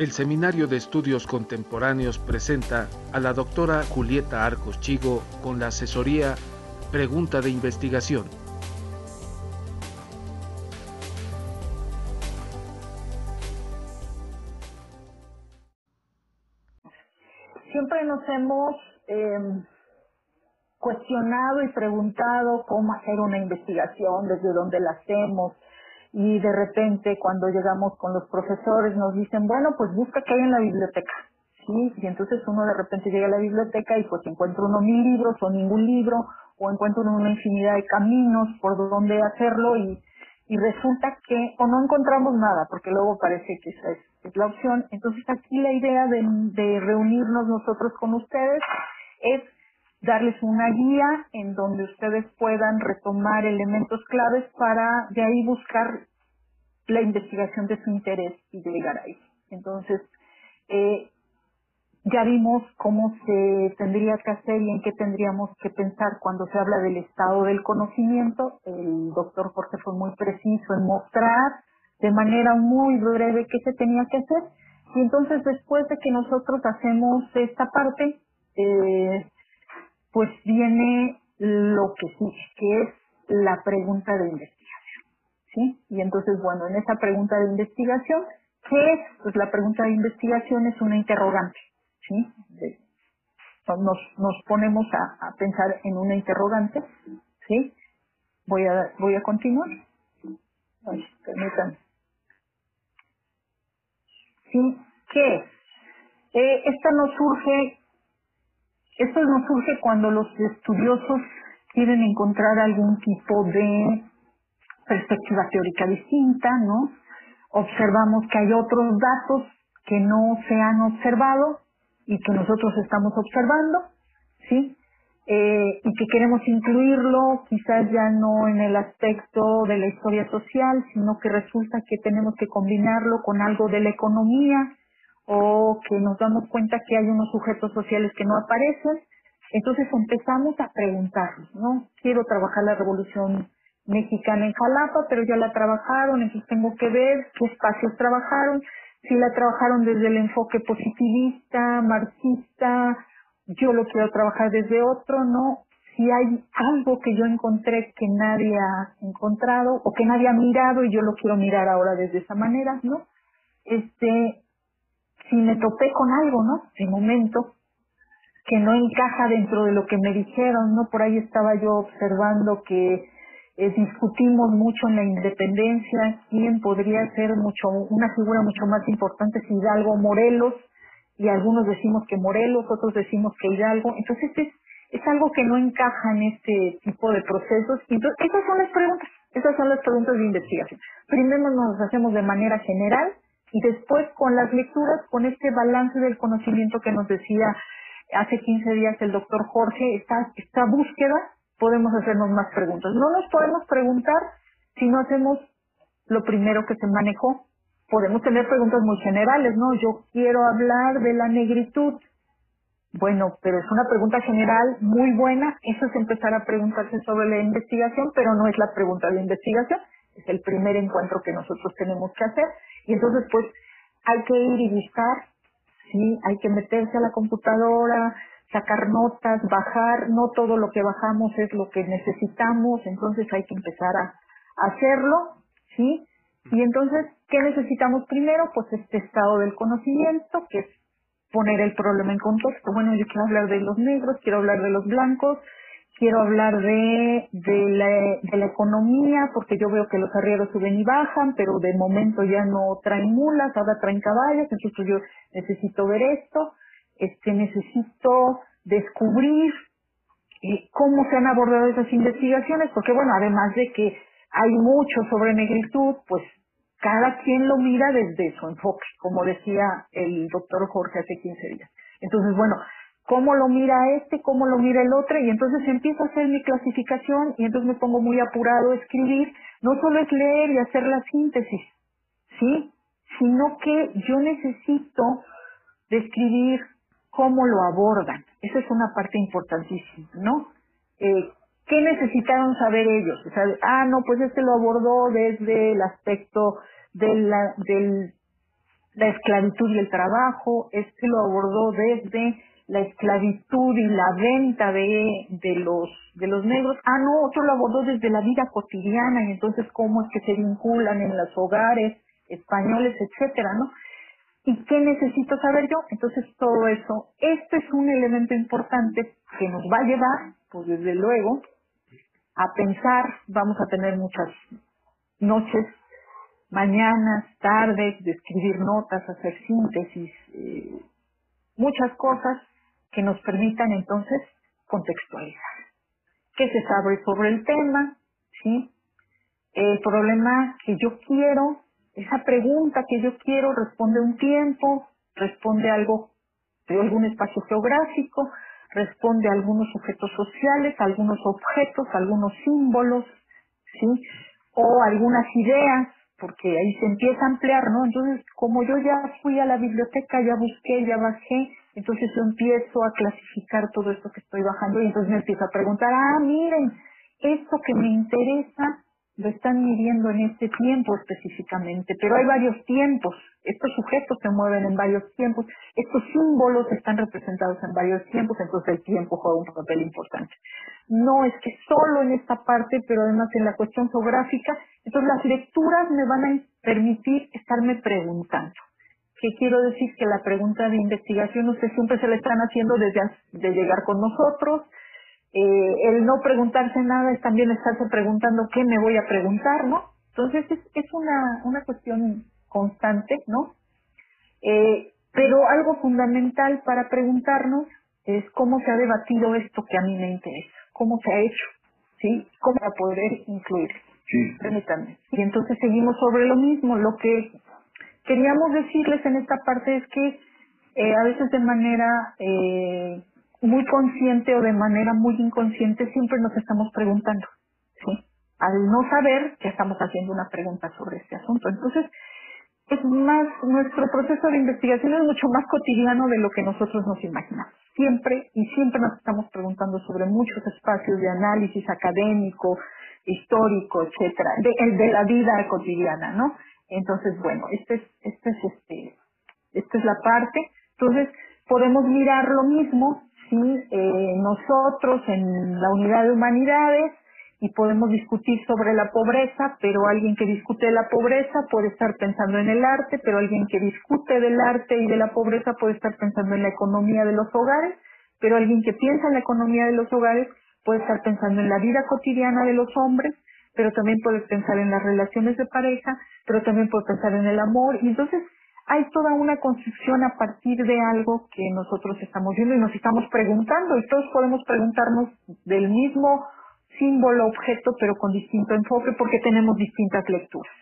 El Seminario de Estudios Contemporáneos presenta a la doctora Julieta Arcos Chigo con la asesoría Pregunta de Investigación. Siempre nos hemos em, cuestionado y preguntado cómo hacer una investigación, desde dónde la hacemos, y de repente cuando llegamos con los profesores nos dicen, bueno, pues busca qué hay en la biblioteca. ¿Sí? Y entonces uno de repente llega a la biblioteca y pues encuentra uno mil libros o ningún libro o encuentra una infinidad de caminos por donde hacerlo y, y resulta que o no encontramos nada porque luego parece que esa es, la opción. Entonces aquí la idea de, de reunirnos nosotros con ustedes es darles una guía en donde ustedes puedan retomar elementos claves para de ahí buscar la investigación de su interés y llegar ahí. Entonces, eh, ya vimos cómo se tendría que hacer y en qué tendríamos que pensar cuando se habla del estado del conocimiento. El doctor Jorge fue muy preciso en mostrar de manera muy breve qué se tenía que hacer. Y entonces después de que nosotros hacemos esta parte, eh, pues viene lo que sí, que es la pregunta de investigación. ¿Sí? Y entonces, bueno, en esa pregunta de investigación, ¿qué es? Pues la pregunta de investigación es una interrogante. ¿Sí? nos, nos ponemos a, pensar en una interrogante. ¿Sí? Voy a, voy a continuar. Ay, permítanme. ¿Sí? ¿Qué? Eh, esta nos surge esto nos surge cuando los estudiosos quieren encontrar algún tipo de perspectiva teórica distinta, ¿no? Observamos que hay otros datos que no se han observado y que nosotros estamos observando, ¿sí? Eh, y que queremos incluirlo quizás ya no en el aspecto de la historia social, sino que resulta que tenemos que combinarlo con algo de la economía, o que nos damos cuenta que hay unos sujetos sociales que no aparecen. Entonces empezamos a preguntarnos, ¿no? Quiero trabajar la revolución mexicana en Jalapa, pero ya la trabajaron, entonces tengo que ver qué espacios trabajaron, si la trabajaron desde el enfoque positivista, marxista, yo lo quiero trabajar desde otro, ¿no? Si hay algo que yo encontré que nadie ha encontrado o que nadie ha mirado y yo lo quiero mirar ahora desde esa manera, ¿no? Este, si me topé con algo, ¿no? De momento, que no encaja dentro de lo que me dijeron, ¿no? Por ahí estaba yo observando que eh, discutimos mucho en la independencia quién podría ser mucho una figura mucho más importante si Hidalgo Morelos y algunos decimos que Morelos, otros decimos que Hidalgo, entonces es, es algo que no encaja en este tipo de procesos. Entonces, esas son las preguntas, esas son las preguntas de investigación. Primero nos hacemos de manera general y después con las lecturas, con este balance del conocimiento que nos decía hace 15 días el doctor Jorge, esta, esta búsqueda, podemos hacernos más preguntas. No nos podemos preguntar si no hacemos lo primero que se manejó. Podemos tener preguntas muy generales, ¿no? Yo quiero hablar de la negritud. Bueno, pero es una pregunta general muy buena. Eso es empezar a preguntarse sobre la investigación, pero no es la pregunta de investigación. Es el primer encuentro que nosotros tenemos que hacer. Y entonces, pues, hay que ir y buscar, ¿sí? Hay que meterse a la computadora, sacar notas, bajar, no todo lo que bajamos es lo que necesitamos, entonces hay que empezar a, hacerlo, ¿sí? Y entonces, ¿qué necesitamos primero? Pues este estado del conocimiento, que es poner el problema en contexto. Bueno, yo quiero hablar de los negros, quiero hablar de los blancos, quiero hablar de, de, la, de la economía, porque yo veo que los arrieros suben y bajan, pero de momento ya no traen mulas, ahora traen caballos, entonces yo necesito ver esto, este, necesito descubrir eh, cómo se han abordado esas investigaciones, porque bueno, además de que hay mucho sobre negritud, pues cada quien lo mira desde su enfoque, como decía el doctor Jorge hace 15 días. Entonces, bueno, cómo lo mira este, cómo lo mira el otro, y entonces empiezo a hacer mi clasificación y entonces me pongo muy apurado a escribir. No solo es leer y hacer la síntesis, ¿sí? Sino que yo necesito describir cómo lo abordan. Esa es una parte importantísima, ¿no? Eh, ¿Qué necesitaron saber ellos? O sea, ah, no, pues este lo abordó desde el aspecto de la, del la esclavitud y el trabajo, este lo abordó desde la esclavitud y la venta de, de los de los negros. Ah, no, otro lo abordó desde la vida cotidiana y entonces cómo es que se vinculan en los hogares españoles, etcétera, ¿no? ¿Y qué necesito saber yo? Entonces todo eso, este es un elemento importante que nos va a llevar, pues desde luego, a pensar, vamos a tener muchas noches, mañanas, tardes, de escribir notas, hacer síntesis, eh, muchas cosas que nos permitan entonces contextualizar. ¿Qué se sabe sobre el tema? ¿Sí? El problema que yo quiero, esa pregunta que yo quiero responde un tiempo, responde algo de algún espacio geográfico, responde a algunos objetos sociales, algunos objetos, algunos símbolos, ¿sí? O algunas ideas, porque ahí se empieza a ampliar, ¿no? Entonces, como yo ya fui a la biblioteca, ya busqué, ya bajé, entonces yo empiezo a clasificar todo esto que estoy bajando y entonces me empiezo a preguntar, ah, miren, esto que me interesa lo están midiendo en este tiempo específicamente, pero hay varios tiempos. Estos sujetos se mueven en varios tiempos, estos símbolos están representados en varios tiempos, entonces el tiempo juega un papel importante. No es que solo en esta parte, pero además en la cuestión geográfica, entonces las lecturas me van a permitir estarme preguntando. ¿Qué quiero decir? Que la pregunta de investigación usted siempre se la están haciendo desde de llegar con nosotros, eh, el no preguntarse nada es también estarse preguntando qué me voy a preguntar, ¿no? Entonces es, es una, una cuestión constante, ¿no? Eh, pero algo fundamental para preguntarnos es cómo se ha debatido esto que a mí me interesa, cómo se ha hecho, ¿sí? Cómo a poder incluir. Sí. Permítanme. Y entonces seguimos sobre lo mismo. Lo que queríamos decirles en esta parte es que eh, a veces de manera eh, muy consciente o de manera muy inconsciente siempre nos estamos preguntando. Al no saber que estamos haciendo una pregunta sobre este asunto. Entonces, es más, nuestro proceso de investigación es mucho más cotidiano de lo que nosotros nos imaginamos. Siempre y siempre nos estamos preguntando sobre muchos espacios de análisis académico, histórico, etcétera, de la vida cotidiana, ¿no? Entonces, bueno, este es, este es este, esta es la parte. Entonces, podemos mirar lo mismo ¿sí? Eh, nosotros en la unidad de humanidades y podemos discutir sobre la pobreza, pero alguien que discute la pobreza puede estar pensando en el arte, pero alguien que discute del arte y de la pobreza puede estar pensando en la economía de los hogares, pero alguien que piensa en la economía de los hogares puede estar pensando en la vida cotidiana de los hombres, pero también puede pensar en las relaciones de pareja, pero también puede pensar en el amor, y entonces hay toda una construcción a partir de algo que nosotros estamos viendo y nos estamos preguntando y todos podemos preguntarnos del mismo símbolo, objeto, pero con distinto enfoque porque tenemos distintas lecturas.